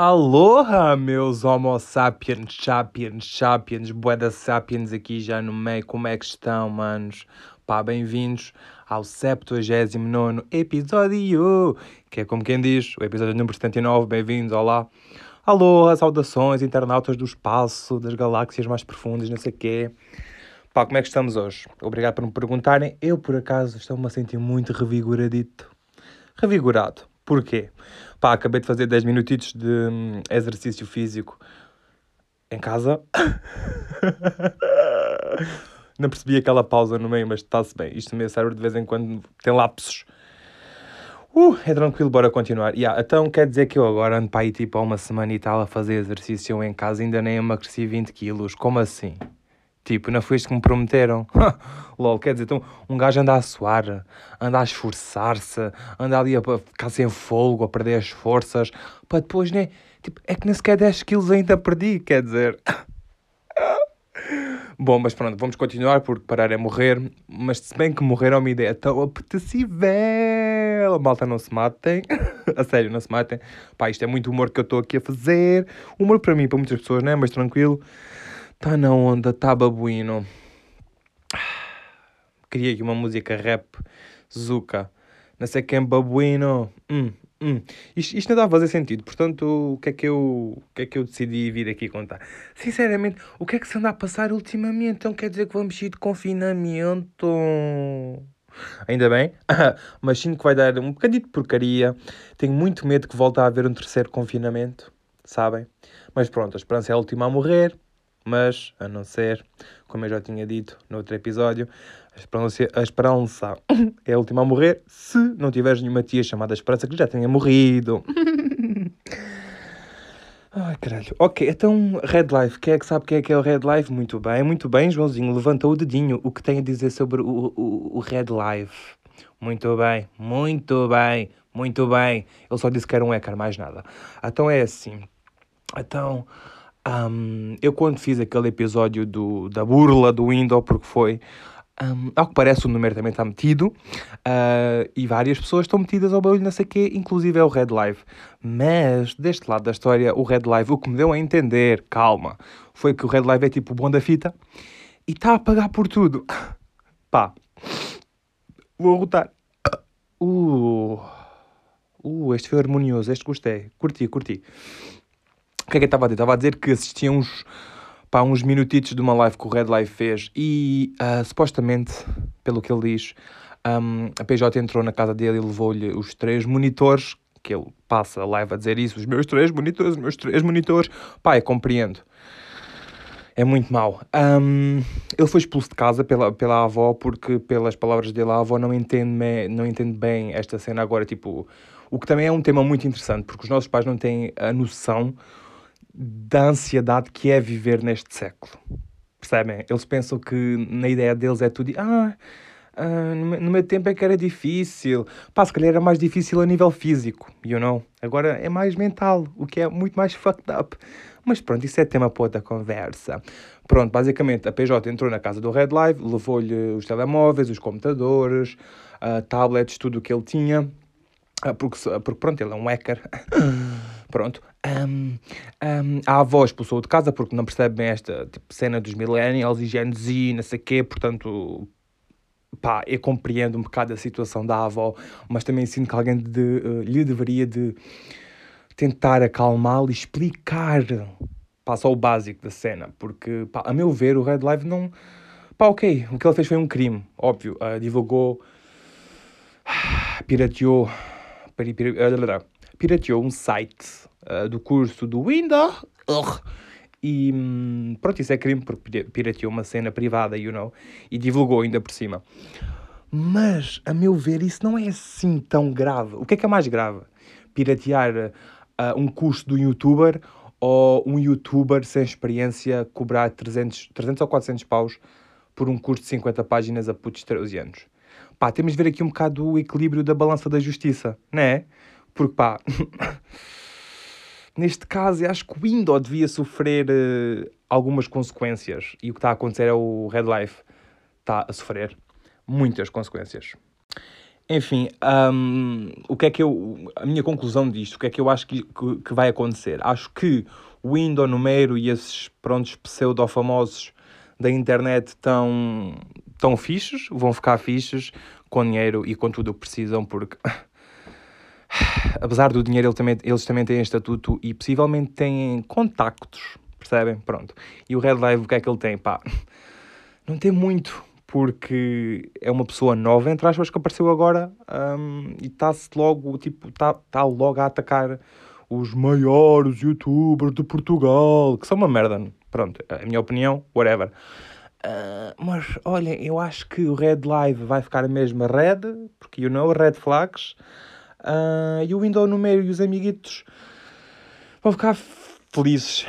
Aloha, meus homo sapiens, sapiens, sapiens, boeda sapiens aqui já no meio, como é que estão, manos? Pá, bem-vindos ao 79 episódio, que é como quem diz, o episódio número 79, bem-vindos, olá. Aloha, saudações, internautas do espaço, das galáxias mais profundas, não sei quê. Pá, como é que estamos hoje? Obrigado por me perguntarem. Eu, por acaso, estou-me a sentir muito revigoradito. Revigorado. Porquê? Pá, acabei de fazer 10 minutitos de hum, exercício físico em casa. Não percebi aquela pausa no meio, mas está-se bem. Isto no meu cérebro de vez em quando tem lapsos. Uh, é tranquilo, bora continuar. Yeah, então quer dizer que eu agora ando para aí tipo há uma semana e tal a fazer exercício em casa ainda nem emagreci 20 quilos. Como assim? Tipo, não foi isto que me prometeram. Lol, quer dizer, então um gajo anda a suar, anda a esforçar-se, anda ali a ficar sem fogo, a perder as forças, para depois, né? Tipo, é que nem sequer 10 quilos ainda perdi, quer dizer. Bom, mas pronto, vamos continuar porque parar é morrer. Mas se bem que morrer é uma ideia tão apetecível. Malta, não se matem. a sério, não se matem. Pá, isto é muito humor que eu estou aqui a fazer. Humor para mim, para muitas pessoas, né? Mas tranquilo. Tá na onda, tá babuíno. Queria aqui uma música rap, Zuka. Não sei quem babuíno. Hum, hum. Isto, isto não dá a fazer sentido, portanto, o que, é que eu, o que é que eu decidi vir aqui contar? Sinceramente, o que é que se anda a passar ultimamente? Então quer dizer que vamos ir de confinamento? Ainda bem, mas sinto que vai dar um bocadinho de porcaria. Tenho muito medo que volte a haver um terceiro confinamento, sabem? Mas pronto, a esperança é a última a morrer mas a não ser, como eu já tinha dito no outro episódio, a esperança, a esperança é a última a morrer se não tiveres nenhuma tia chamada Esperança que já tenha morrido. Ai, caralho. Ok, então, Red Life. Quem é que sabe quem é que é o Red Life? Muito bem, muito bem, Joãozinho. Levantou o dedinho. O que tem a dizer sobre o, o, o Red Life? Muito bem, muito bem, muito bem. Ele só disse que era um hacker, mais nada. Então é assim. Então, um, eu quando fiz aquele episódio do, da burla do Windows, porque foi, um, ao que parece o número também está metido, uh, e várias pessoas estão metidas ao barulho, não sei quê, inclusive é o Red Live. Mas, deste lado da história, o Red Live, o que me deu a entender, calma, foi que o Red Live é tipo o bom da fita, e está a pagar por tudo. Pá, vou rotar. Uh, uh, este foi harmonioso, este gostei, curti, curti. O que é que eu estava a dizer? Estava a dizer que assistia uns, pá, uns minutitos de uma live que o Red Live fez e uh, supostamente, pelo que ele diz, um, a PJ entrou na casa dele e levou-lhe os três monitores, que ele passa a live a dizer isso, os meus três monitores, os meus três monitores. Pá, eu compreendo. É muito mau. Um, ele foi expulso de casa pela, pela avó porque, pelas palavras dele, a avó não entende, não entende bem esta cena agora. Tipo, o que também é um tema muito interessante, porque os nossos pais não têm a noção da ansiedade que é viver neste século. Percebem? Eles pensam que na ideia deles é tudo. Ah, ah, no meu tempo é que era difícil. Pá, se calhar era mais difícil a nível físico, you know? Agora é mais mental, o que é muito mais fucked up. Mas pronto, isso é tema para outra conversa. Pronto, basicamente a PJ entrou na casa do Red Live, levou-lhe os telemóveis, os computadores, uh, tablets, tudo o que ele tinha. Uh, porque, porque pronto, ele é um hacker. Pronto. Um, um, a avó expulsou de casa porque não percebe bem esta tipo, cena dos millennials e Gen Z, não sei o quê, portanto, pá, eu compreendo um bocado a situação da avó, mas também sinto que alguém de, uh, lhe deveria de tentar acalmá-lo e explicar, pá, só o básico da cena, porque, pá, a meu ver, o Red Live não... Pá, ok, o que ele fez foi um crime, óbvio, uh, divulgou, pirateou, pirateou um site uh, do curso do Windows. E hum, pronto, isso é crime porque pirateou uma cena privada, you know, e divulgou ainda por cima. Mas, a meu ver, isso não é assim tão grave. O que é que é mais grave? Piratear uh, um curso do youtuber ou um youtuber sem experiência cobrar 300, 300 ou 400 paus por um curso de 50 páginas a putos de 13 anos? Pá, temos de ver aqui um bocado o equilíbrio da balança da justiça, não é? Porque pá, neste caso eu acho que o Windows devia sofrer uh, algumas consequências e o que está a acontecer é o Red Life está a sofrer muitas consequências. Enfim, um, o que é que eu. A minha conclusão disto, o que é que eu acho que, que, que vai acontecer? Acho que o Indo, Numero e esses prontos pseudo-famosos da internet estão tão fixos, vão ficar fixos com dinheiro e com tudo o que precisam, porque apesar do dinheiro, ele também, eles também têm estatuto e possivelmente têm contactos, percebem? Pronto. E o Red Live, o que é que ele tem? Pá, não tem muito, porque é uma pessoa nova, entre aspas, que apareceu agora um, e está-se logo, tipo, está tá logo a atacar os maiores youtubers de Portugal, que são uma merda. Pronto, a minha opinião, whatever. Uh, mas olha, eu acho que o Red Live vai ficar a mesma Red, porque you know, Red Flags. Uh, e o Window meio e os amiguitos vão ficar felizes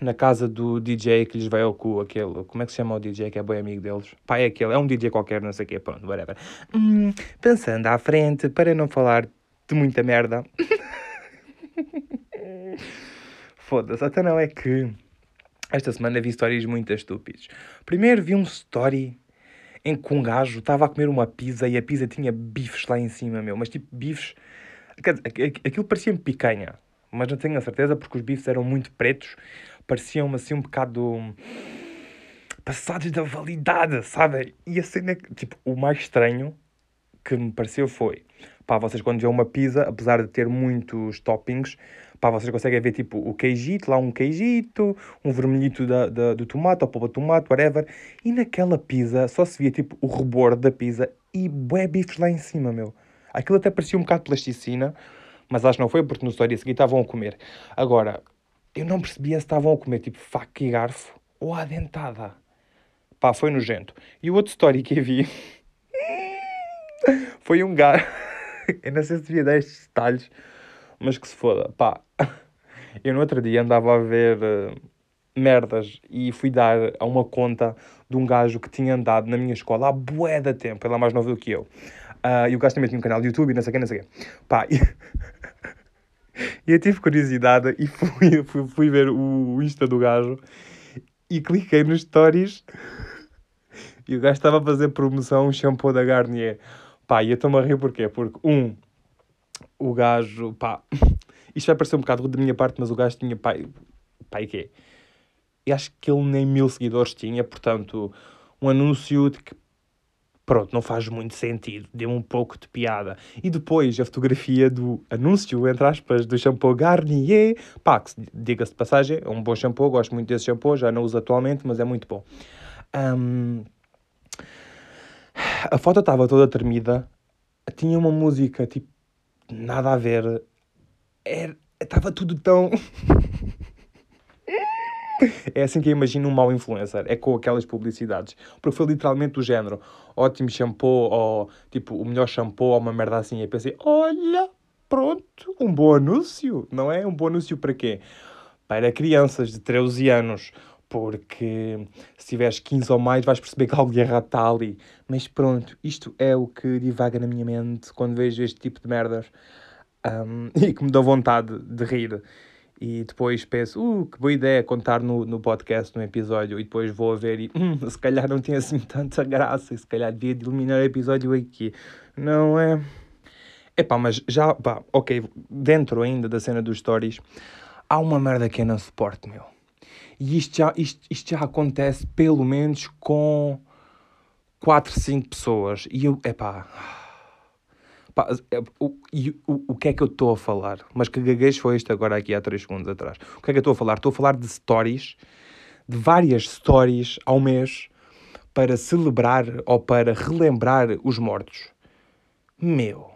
na casa do DJ que lhes vai ao cu, aquele. Como é que se chama o DJ que é bem amigo deles? Pá, é aquele, é um DJ qualquer, não sei o quê, pronto, whatever. Hum, pensando à frente, para não falar de muita merda. Foda-se, até não é que esta semana vi histórias muito estúpidas. Primeiro vi um story em que um gajo estava a comer uma pizza e a pizza tinha bifes lá em cima, meu. Mas tipo, bifes... Aquilo parecia-me picanha. Mas não tenho a certeza porque os bifes eram muito pretos. Pareciam-me assim um bocado... Passados da validade, sabe? E a cena... Tipo, o mais estranho que me pareceu foi... Pá, vocês quando vêem uma pizza, apesar de ter muitos toppings Pá, vocês conseguem ver tipo o queijito, lá um queijito, um vermelhito da, da, do tomate, ou polpa de tomate, whatever. E naquela pizza só se via tipo o rebordo da pizza e bué bifes lá em cima, meu. Aquilo até parecia um bocado plasticina, mas acho que não foi porque no story a seguir estavam a comer. Agora, eu não percebia se estavam a comer tipo faca e garfo ou a dentada. Pá, foi nojento. E o outro story que eu vi foi um gajo. eu não sei se devia dar estes detalhes, mas que se foda. Pá, eu no outro dia andava a ver uh, merdas e fui dar a uma conta de um gajo que tinha andado na minha escola há bué da tempo, ele é mais novo do que eu. Uh, e o gajo também tinha um canal de YouTube e não sei o que, não sei o que. Pá, e... eu tive curiosidade e fui, fui, fui ver o Insta do gajo e cliquei nos stories e o gajo estava a fazer promoção um shampoo da Garnier. Pá, e eu estou-me a rir porquê? Porque, um, o gajo, pá, isto vai parecer um bocado da minha parte, mas o gajo tinha, pá, pá, e quê? E acho que ele nem mil seguidores tinha, portanto, um anúncio de que, pronto, não faz muito sentido, deu um pouco de piada. E depois a fotografia do anúncio, entre aspas, do shampoo Garnier, pá, que diga-se de passagem, é um bom shampoo, gosto muito desse shampoo, já não uso atualmente, mas é muito bom. Um, a foto estava toda tremida, tinha uma música tipo nada a ver. Estava tudo tão. é assim que eu imagino um mau influencer. É com aquelas publicidades. Porque foi literalmente do género: ótimo shampoo, ou tipo, o melhor shampoo, ou uma merda assim. E pensei: olha, pronto, um bom anúncio, não é? Um bom anúncio para quê? Para crianças de 13 anos. Porque se tiveres 15 ou mais vais perceber que algo de errado está ali. Mas pronto, isto é o que divaga na minha mente quando vejo este tipo de merdas um, e que me dá vontade de rir. E depois penso, uh, que boa ideia contar no, no podcast, no episódio, e depois vou a ver e, hum, se calhar não tinha assim tanta graça, e se calhar devia de eliminar o episódio aqui. Não é? Epá, mas já, pá, ok, dentro ainda da cena dos stories, há uma merda que eu não suporto, meu. E isto já, isto, isto já acontece pelo menos com 4, 5 pessoas. E eu, epá. Pá, é, o, o, o que é que eu estou a falar? Mas que gaguejo foi isto agora aqui há 3 segundos atrás? O que é que eu estou a falar? Estou a falar de stories, de várias stories ao mês para celebrar ou para relembrar os mortos. Meu.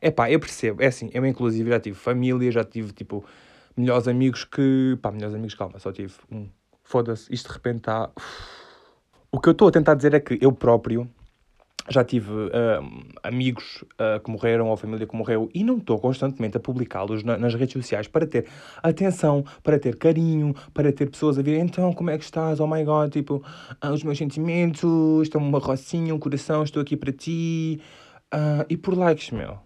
É pá, eu percebo. É assim, eu inclusive já tive família, já tive tipo melhores amigos que. pá, melhores amigos, calma, só tive um. Foda-se, isto de repente está. O que eu estou a tentar dizer é que eu próprio já tive uh, amigos uh, que morreram ou família que morreu e não estou constantemente a publicá-los na, nas redes sociais para ter atenção, para ter carinho, para ter pessoas a ver então como é que estás, oh my god, tipo, uh, os meus sentimentos, estão uma rocinha, um coração, estou aqui para ti e por likes, meu.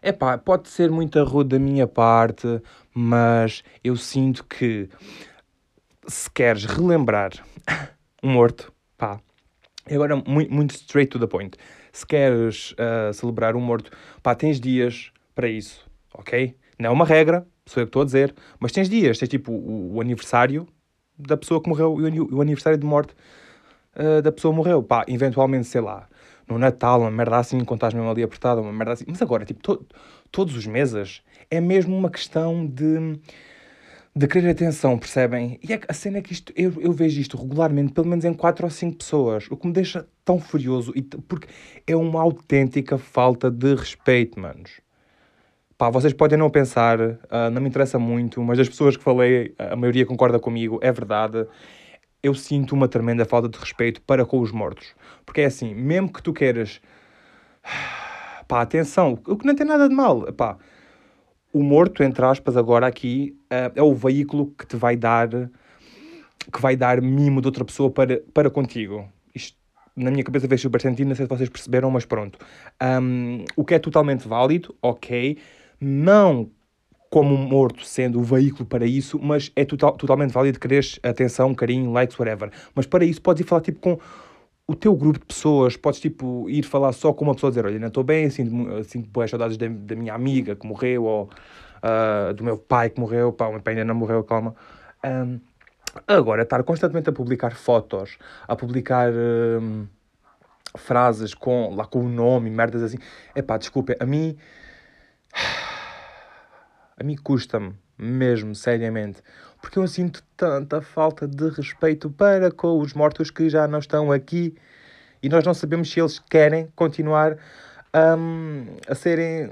É pá, pode ser muito rude da minha parte, mas eu sinto que se queres relembrar um morto, pá, e agora muito, muito straight to the point, Se queres uh, celebrar um morto, pá, tens dias para isso, ok? Não é uma regra, sou eu que estou a dizer, mas tens dias, tens tipo o, o aniversário da pessoa que morreu e o, o, aniversário de morte uh, da pessoa que morreu. Pá, eventualmente, sei lá, no Natal, uma merda assim, quando estás mesmo ali apertada, uma merda assim. Mas agora, tipo, to todos os meses é mesmo uma questão de de querer atenção, percebem? E é, a cena é que isto, eu, eu vejo isto regularmente, pelo menos em 4 ou 5 pessoas, o que me deixa tão furioso, e, porque é uma autêntica falta de respeito, manos. Pá, vocês podem não pensar, uh, não me interessa muito, mas as pessoas que falei, a maioria concorda comigo, é verdade. Eu sinto uma tremenda falta de respeito para com os mortos. Porque é assim, mesmo que tu queiras. Pá, atenção, o que não tem nada de mal. Pá, o morto, entre aspas, agora aqui, uh, é o veículo que te vai dar que vai dar mimo de outra pessoa para, para contigo. Isto, na minha cabeça, vejo super sentido, não sei se vocês perceberam, mas pronto. Um, o que é totalmente válido, ok. Não como morto sendo o veículo para isso, mas é total, totalmente válido quereres atenção, carinho, likes, whatever. Mas para isso podes ir falar tipo com o teu grupo de pessoas, podes tipo ir falar só com uma pessoa, dizer, olha, não estou bem, sinto, sinto boas saudades da, da, minha amiga que morreu, ou uh, do meu pai que morreu, pá, o meu pai ainda não morreu, calma. Um, agora, estar constantemente a publicar fotos, a publicar um, frases com, lá com o nome, merdas assim, é pá, desculpa, a mim, a mim custa-me mesmo, seriamente, porque eu sinto tanta falta de respeito para com os mortos que já não estão aqui e nós não sabemos se eles querem continuar um, a serem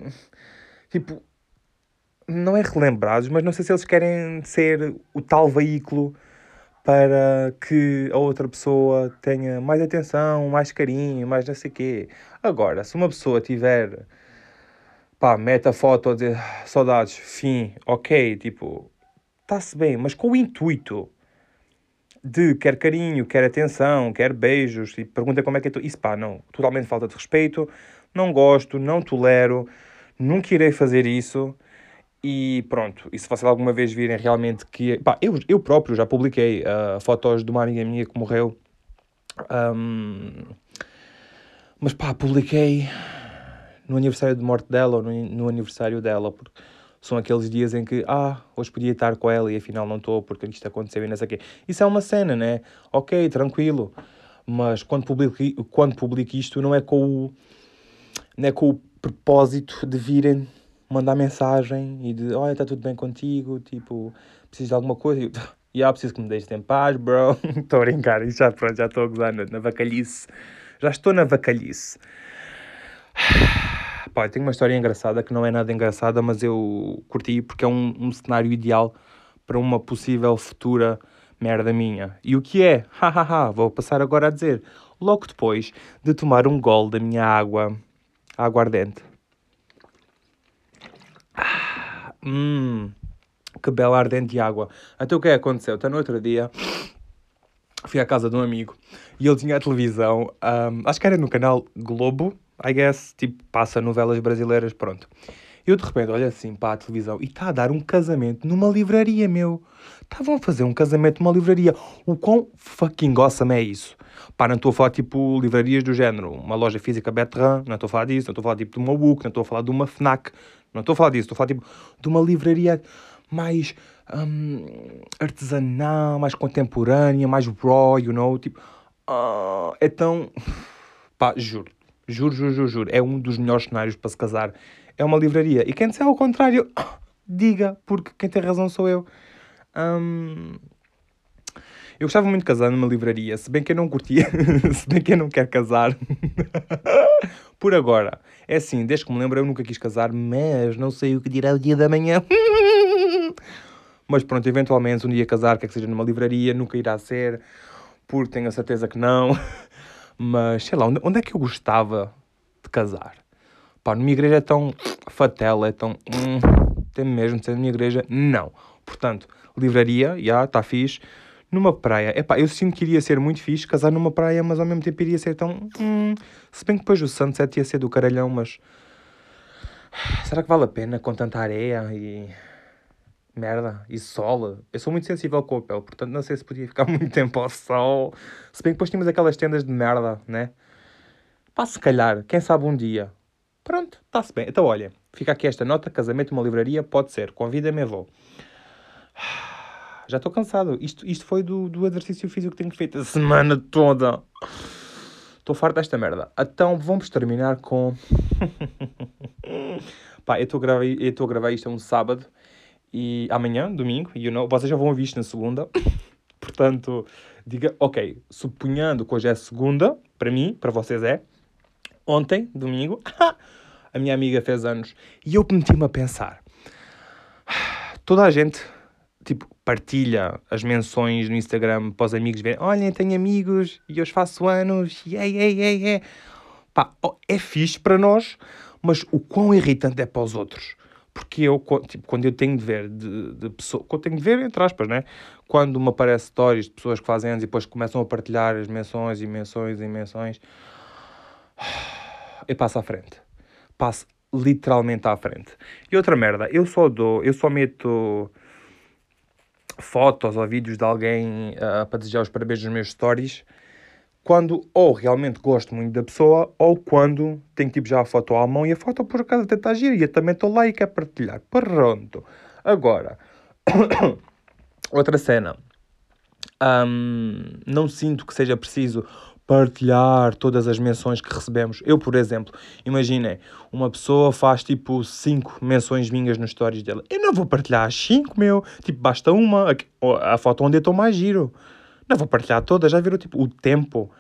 tipo não é relembrados, mas não sei se eles querem ser o tal veículo para que a outra pessoa tenha mais atenção, mais carinho, mais não sei quê. Agora, se uma pessoa tiver, pá, meta foto de saudades, fim, ok, tipo, está-se bem, mas com o intuito de quer carinho, quer atenção, quer beijos, e pergunta como é que é tu. Isso pá, não, totalmente falta de respeito, não gosto, não tolero, nunca irei fazer isso. E pronto, e se vocês alguma vez virem realmente que. Pá, eu, eu próprio já publiquei uh, fotos de uma amiga minha que morreu. Um, mas pá, publiquei no aniversário de morte dela ou no, no aniversário dela, porque são aqueles dias em que, ah, hoje podia estar com ela e afinal não estou porque isto aconteceu e não sei o quê. Isso é uma cena, né? Ok, tranquilo. Mas quando publico, quando publico isto não é com o, não é com o propósito de virem mandar mensagem e de, olha, está tudo bem contigo, tipo, precisas de alguma coisa? E yeah, preciso que me deixes em paz, bro. Estou a brincar, já, já estou a gozar na, na vacalhice. Já estou na vacalhice. Pá, tenho uma história engraçada que não é nada engraçada, mas eu curti porque é um, um cenário ideal para uma possível futura merda minha. E o que é? Hahaha, vou passar agora a dizer. Logo depois de tomar um gol da minha água, água ardente. Ah, hum, que bela ardente de água. Então o que é aconteceu? Então no outro dia fui à casa de um amigo e ele tinha a televisão, um, acho que era no canal Globo, I guess, tipo, passa novelas brasileiras, pronto. Eu de repente olho assim para a televisão e está a dar um casamento numa livraria, meu. Estavam a fazer um casamento numa livraria. O quão fucking awesome é isso? Pá, não estou a falar tipo livrarias do género, uma loja física Betran, não estou a falar disso, não estou a falar tipo de uma WUC, não estou a falar de uma FNAC, não estou a falar disso, estou a falar tipo de uma livraria mais um, artesanal, mais contemporânea, mais raw, you know, tipo, uh, é tão... Pá, juro, Juro, juro, juro, juro. É um dos melhores cenários para se casar. É uma livraria. E quem disser ao contrário, diga, porque quem tem razão sou eu. Um... Eu gostava muito de casar numa livraria, se bem que eu não curtia, se bem que eu não quero casar. Por agora. É assim, desde que me lembro, eu nunca quis casar, mas não sei o que dirá o dia da manhã. mas pronto, eventualmente um dia casar, quer que seja numa livraria, nunca irá ser, porque tenho a certeza que não. Mas sei lá, onde, onde é que eu gostava de casar? Pá, numa igreja é tão fatela, é tão. Hum, tem mesmo de ser na minha igreja? Não. Portanto, livraria, já, está fixe. Numa praia, é pá, eu sinto que iria ser muito fixe casar numa praia, mas ao mesmo tempo iria ser tão. Hum, se bem que depois o sunset ia ser do caralhão, mas. Será que vale a pena com tanta areia e merda, e sol. Eu sou muito sensível com a pele, portanto não sei se podia ficar muito tempo ao sol. Se bem que depois tínhamos aquelas tendas de merda, né? Pá, se calhar, quem sabe um dia. Pronto, está-se bem. Então, olha, fica aqui esta nota: casamento numa livraria pode ser. Convida-me, vou. Já estou cansado. Isto, isto foi do, do exercício físico que tenho feito a semana toda. Estou farto desta merda. Então vamos terminar com. Pá, eu estou a gravar, a isto é um sábado e amanhã, domingo, you know, vocês já vão ouvir isto na segunda. Portanto, diga, ok, suponhando que hoje é segunda, para mim, para vocês é, ontem, domingo, a minha amiga fez anos e eu meti-me a pensar. Toda a gente tipo, partilha as menções no Instagram para os amigos verem, olhem, tenho amigos e hoje faço anos, yeah, yeah, yeah, yeah. Pá, é fixe para nós, mas o quão irritante é para os outros. Porque eu, tipo, quando eu tenho de ver de, de pessoas, quando tenho de ver, entre aspas, né? Quando me aparece stories de pessoas que fazem anos e depois começam a partilhar as menções e menções e menções, eu passo à frente. Passo literalmente à frente. E outra merda, eu só dou, eu só meto fotos ou vídeos de alguém uh, para desejar os parabéns nos meus stories quando ou realmente gosto muito da pessoa ou quando tenho tipo já a foto à mão e a foto por acaso até está gira e eu também estou lá e quero partilhar. Pronto. Agora, outra cena. Um, não sinto que seja preciso partilhar todas as menções que recebemos. Eu, por exemplo, imaginem, uma pessoa faz tipo 5 menções minhas nos stories dela. Eu não vou partilhar as 5, meu. Tipo, basta uma. A, a foto onde eu estou mais giro. Não vou partilhar todas. Já viram tipo o tempo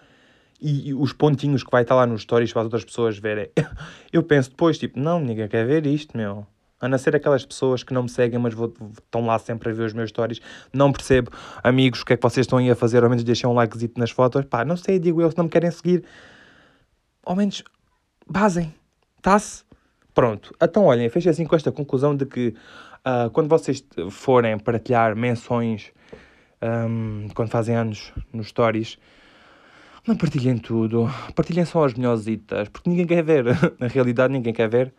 e, e, os pontinhos que vai estar lá nos stories para as outras pessoas verem. Eu penso depois, tipo, não, ninguém quer ver isto, meu. A não ser aquelas pessoas que não me seguem, mas vou, estão lá sempre a ver os meus stories. Não percebo, amigos, o que é que vocês estão aí a fazer. Ao menos deixem um likezito nas fotos. Pá, não sei, digo eu, se não me querem seguir, ao menos basem. Tá-se? Pronto. Então, olhem, fecho assim com esta conclusão de que uh, quando vocês forem partilhar menções, um, quando fazem anos nos stories, não partilhem tudo. Partilhem só as melhores porque ninguém quer ver. Na realidade, ninguém quer ver.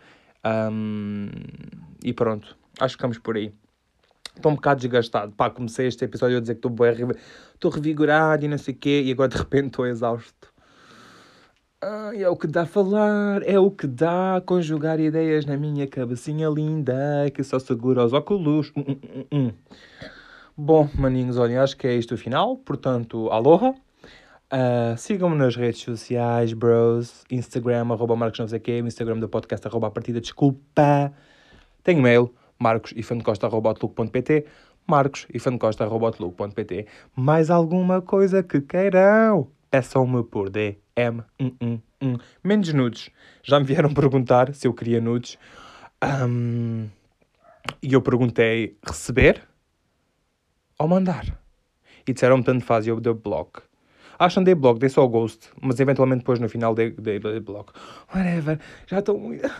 Um, e pronto, acho que ficamos por aí. Estou um bocado desgastado. Pá, comecei este episódio a dizer que estou bem, estou revigorado e não sei o quê, e agora de repente estou exausto. É o que dá falar, é o que dá conjugar ideias na minha cabecinha linda, que só segura os óculos. Hum, hum, hum, hum. Bom, maninhos, olhem, acho que é isto o final. Portanto, aloha. Uh, Sigam-me nas redes sociais, bros. Instagram, arroba Marcos não sei quê. Instagram do podcast, arroba a partida, desculpa. Tenho mail, marcosifancosta.outlook.pt marcosifancosta.outlook.pt Mais alguma coisa que queiram? Peçam-me por DM. Hum, hum, hum. Menos nudes. Já me vieram perguntar se eu queria nudes. Um, e eu perguntei receber ou mandar. E disseram-me tanto faz e eu dei bloco. Acham dei bloco, dei só o ghost, mas eventualmente depois no final dei, dei, dei bloco. Whatever, já estou muito.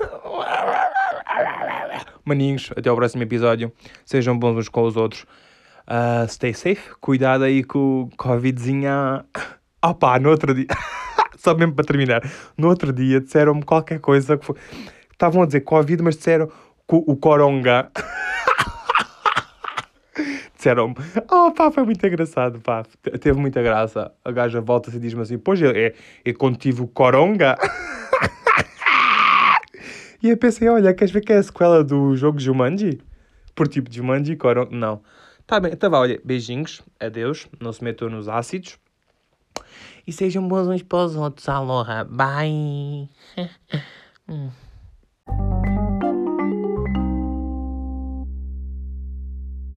Maninhos, até ao próximo episódio. Sejam bons uns com os outros. Uh, stay safe, cuidado aí com o Covidzinha. Opa, no outro dia. Só mesmo para terminar. No outro dia disseram-me qualquer coisa que foi. Estavam a dizer Covid, mas disseram o Coronga. disseram-me, oh pá, foi muito engraçado, pá, teve muita graça. A gaja volta-se e diz-me assim, pois é, é quando tive o Coronga. e eu pensei, olha, queres ver que é a sequela do jogo Jumanji? Por tipo Jumanji, Coronga, não. Tá bem, então vá, olha, beijinhos, adeus, não se metam nos ácidos. E sejam bons uns para os outros, aloha, bye.